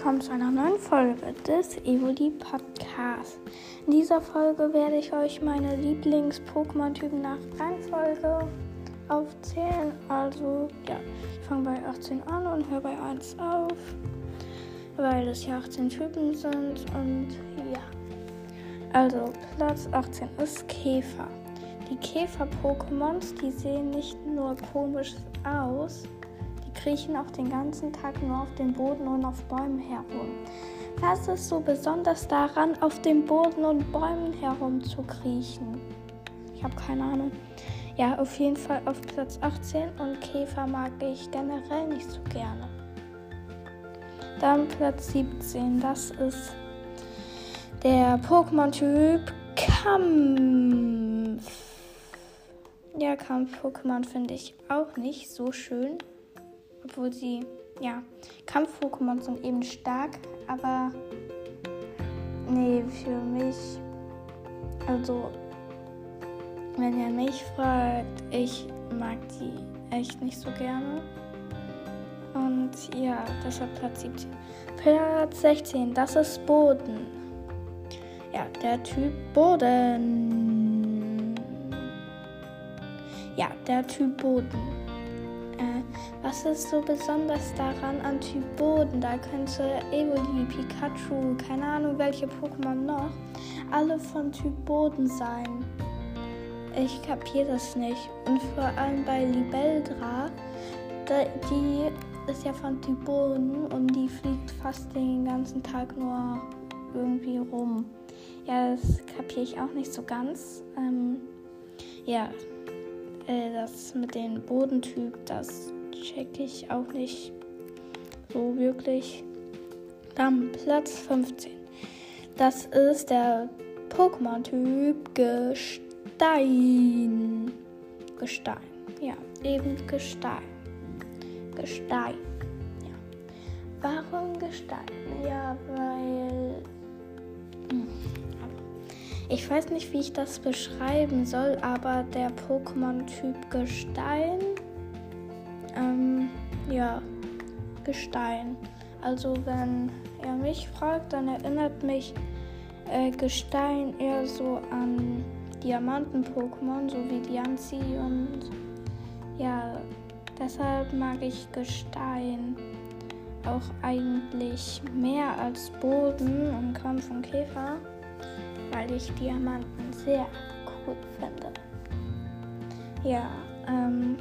willkommen zu einer neuen Folge des Evoli Podcasts. In dieser Folge werde ich euch meine Lieblings-Pokémon-Typen nach Reihenfolge aufzählen. Also, ja, ich fange bei 18 an und höre bei 1 auf, weil es ja 18 Typen sind und ja. Also, Platz 18 ist Käfer. Die Käfer-Pokémons, die sehen nicht nur komisch aus, kriechen auch den ganzen Tag nur auf dem Boden und auf Bäumen herum. Was ist so besonders daran, auf dem Boden und Bäumen herum zu kriechen? Ich habe keine Ahnung. Ja, auf jeden Fall auf Platz 18 und Käfer mag ich generell nicht so gerne. Dann Platz 17, das ist der Pokémon-Typ Kampf. Ja, Kampf-Pokémon finde ich auch nicht so schön obwohl sie, ja, Kampf-Pokémon sind eben stark, aber nee, für mich, also, wenn ihr mich fragt, ich mag die echt nicht so gerne. Und ja, deshalb Platz 17. Platz 16, das ist Boden. Ja, der Typ Boden. Ja, der Typ Boden. Was ist so besonders daran am Typ Boden? Da könnte Evoli, Pikachu, keine Ahnung welche Pokémon noch, alle von Typ Boden sein. Ich kapiere das nicht. Und vor allem bei Libeldra, die ist ja von Typ Boden und die fliegt fast den ganzen Tag nur irgendwie rum. Ja, das kapiere ich auch nicht so ganz. Ähm, ja, äh, das mit dem Bodentyp, das check ich auch nicht so wirklich. Dann Platz 15. Das ist der Pokémon-Typ Gestein. Gestein. Ja, eben Gestein. Gestein. Ja. Warum Gestein? Ja, weil. Hm, ich weiß nicht, wie ich das beschreiben soll, aber der Pokémon-Typ Gestein ja, Gestein. Also wenn er mich fragt, dann erinnert mich äh, Gestein eher so an Diamanten-Pokémon, so wie Dianzi und ja, deshalb mag ich Gestein auch eigentlich mehr als Boden und Kampf und Käfer, weil ich Diamanten sehr cool finde. Ja, ähm,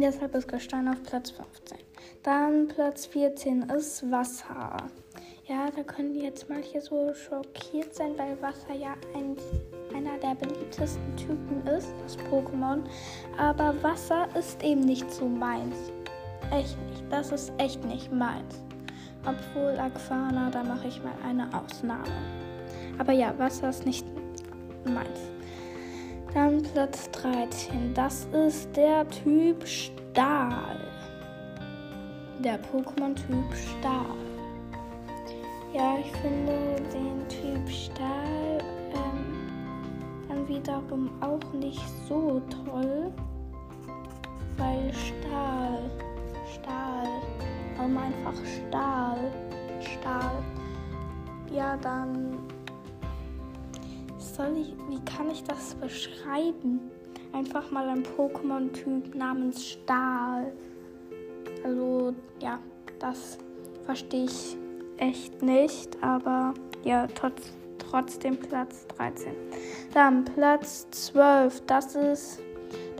Deshalb ist Gestein auf Platz 15. Dann Platz 14 ist Wasser. Ja, da können jetzt manche so schockiert sein, weil Wasser ja ein, einer der beliebtesten Typen ist, das Pokémon. Aber Wasser ist eben nicht so meins. Echt nicht. Das ist echt nicht meins. Obwohl Aquana, da mache ich mal eine Ausnahme. Aber ja, Wasser ist nicht meins. Dann Platz 13. Das ist der Typ Stahl. Der Pokémon-Typ Stahl. Ja, ich finde den Typ Stahl ähm, dann wiederum auch nicht so toll. Weil Stahl, Stahl, warum einfach Stahl, Stahl. Ja, dann soll ich, wie kann ich das beschreiben? Einfach mal ein Pokémon-Typ namens Stahl. Also, ja, das verstehe ich echt nicht, aber ja, trotz, trotzdem Platz 13. Dann Platz 12, das ist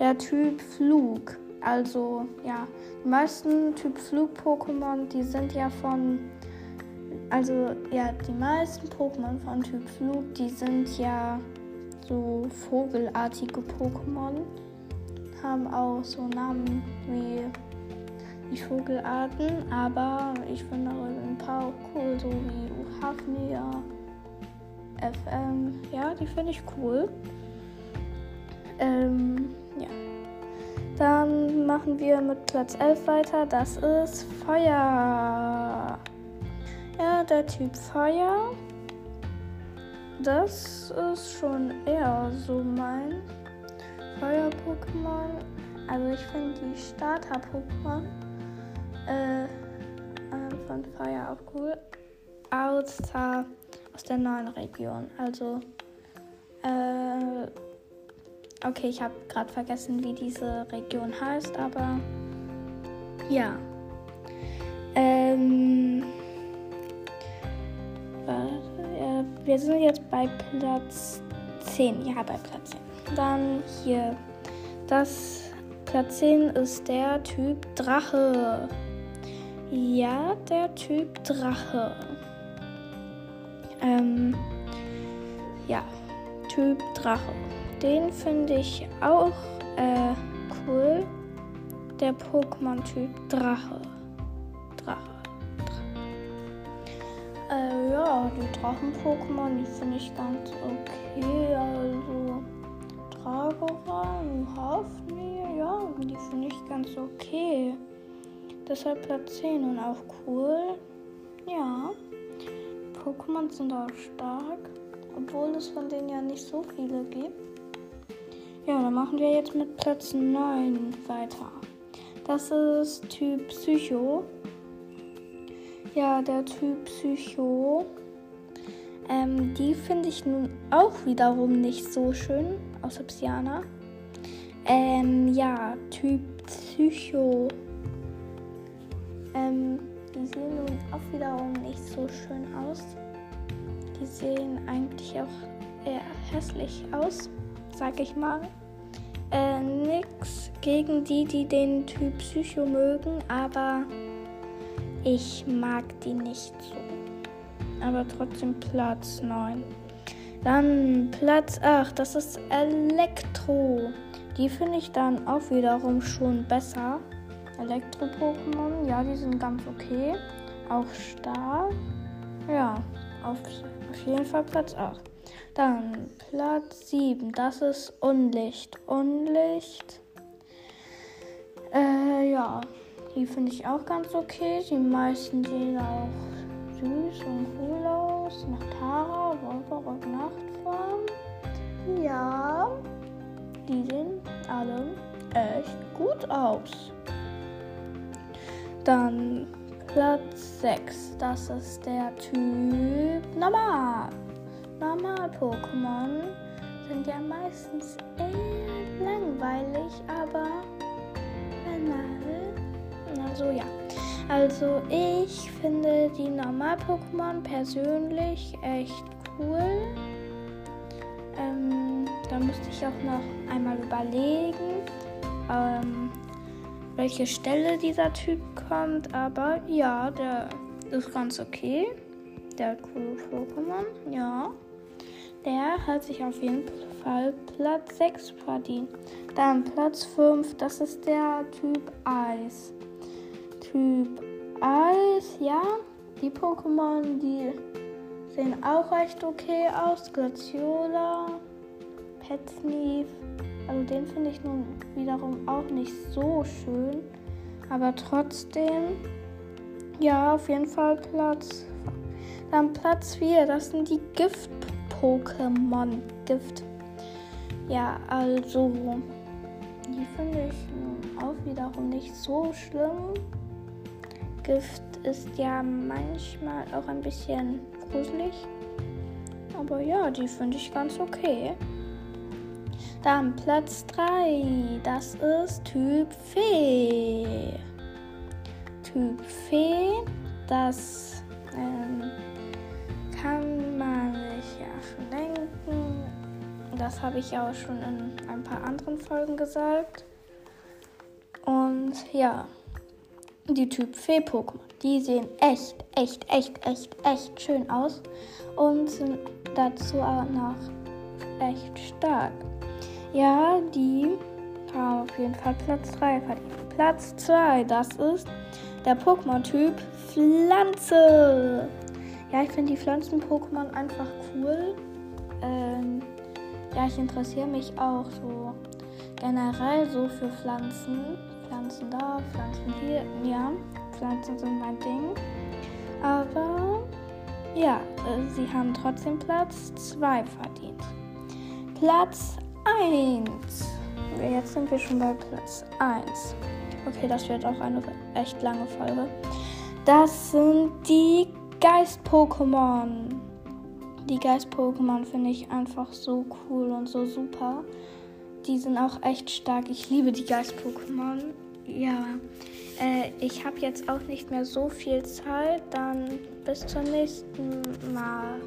der Typ Flug. Also, ja, die meisten Typ Flug-Pokémon, die sind ja von also ja, die meisten Pokémon von Typ Flug, die sind ja so vogelartige Pokémon. Haben auch so Namen wie die Vogelarten, aber ich finde ein paar auch cool, so wie Hafnia, FM. Ja, die finde ich cool. Ähm, ja. Dann machen wir mit Platz 11 weiter. Das ist Feuer. Ja, der Typ Feuer. Das ist schon eher so mein Feuer-Pokémon. Also ich finde die Starter-Pokémon äh, von Fire auch cool. Außer aus der neuen Region. Also, äh, okay, ich habe gerade vergessen, wie diese Region heißt, aber ja. Ähm, wir sind jetzt bei Platz 10. Ja, bei Platz 10. Dann hier. Das Platz 10 ist der Typ Drache. Ja, der Typ Drache. Ähm, ja, Typ Drache. Den finde ich auch äh, cool. Der Pokémon-Typ Drache. Drache. Ja, die Drachen-Pokémon, die finde ich ganz okay. Also Dragora, Hafni, ja, die finde ich ganz okay. Deshalb Platz 10 und auch cool. Ja. Pokémon sind auch stark, obwohl es von denen ja nicht so viele gibt. Ja, dann machen wir jetzt mit Platz 9 weiter. Das ist Typ Psycho. Ja, der Typ Psycho. Ähm, die finde ich nun auch wiederum nicht so schön, außer Psyana. Ähm, ja, Typ Psycho. Ähm, die sehen nun auch wiederum nicht so schön aus. Die sehen eigentlich auch eher hässlich aus, sag ich mal. Äh, nix gegen die, die den Typ Psycho mögen, aber ich mag die nicht so. Aber trotzdem Platz 9. Dann Platz 8, das ist Elektro. Die finde ich dann auch wiederum schon besser. Elektro-Pokémon, ja, die sind ganz okay. Auch stark. Ja, auf, auf jeden Fall Platz 8. Dann Platz 7, das ist Unlicht. Unlicht. Äh, ja, die finde ich auch ganz okay. Die meisten sehen auch süß und cool aus. Nach Tara, Wolverrock, Nachtform. Ja, die sehen alle echt gut aus. Dann Platz 6. Das ist der Typ Normal. Normal-Pokémon sind ja meistens eher langweilig, aber banal. Also ja. Also ich finde die Normal-Pokémon persönlich echt cool. Ähm, da müsste ich auch noch einmal überlegen. Ähm, welche Stelle dieser Typ kommt, aber ja, der ist ganz okay. Der hat coole Pokémon, ja. Der hat sich auf jeden Fall Platz 6 verdient. Dann Platz 5, das ist der Typ Eis. Typ Eis, ja. Die Pokémon, die sehen auch recht okay aus. Glaciola, Petsneef, also den finde ich nun wiederum auch nicht so schön. Aber trotzdem, ja, auf jeden Fall Platz. Dann Platz 4, das sind die Gift-Pokémon. Gift. Ja, also, die finde ich nun auch wiederum nicht so schlimm. Gift ist ja manchmal auch ein bisschen gruselig. Aber ja, die finde ich ganz okay. Dann Platz 3, das ist Typ Fee. Typ Fee, das ähm, kann man sich ja schon denken. Das habe ich ja auch schon in ein paar anderen Folgen gesagt. Und ja, die Typ Fee-Pokémon, die sehen echt, echt, echt, echt, echt schön aus und sind dazu auch noch echt stark. Ja, die haben auf jeden Fall Platz 3 verdient. Platz 2, das ist der Pokémon-Typ Pflanze. Ja, ich finde die Pflanzen-Pokémon einfach cool. Ähm, ja, ich interessiere mich auch so generell so für Pflanzen. Pflanzen da, Pflanzen hier. Ja, Pflanzen sind mein Ding. Aber ja, äh, sie haben trotzdem Platz 2 verdient. Platz 1. Jetzt sind wir schon bei Platz 1. Okay, das wird auch eine echt lange Folge. das sind die Geist-Pokémon. Die Geist-Pokémon finde ich einfach so cool und so super. Die sind auch echt stark. Ich liebe die Geist-Pokémon. Ja, äh, ich habe jetzt auch nicht mehr so viel Zeit. Dann bis zum nächsten Mal.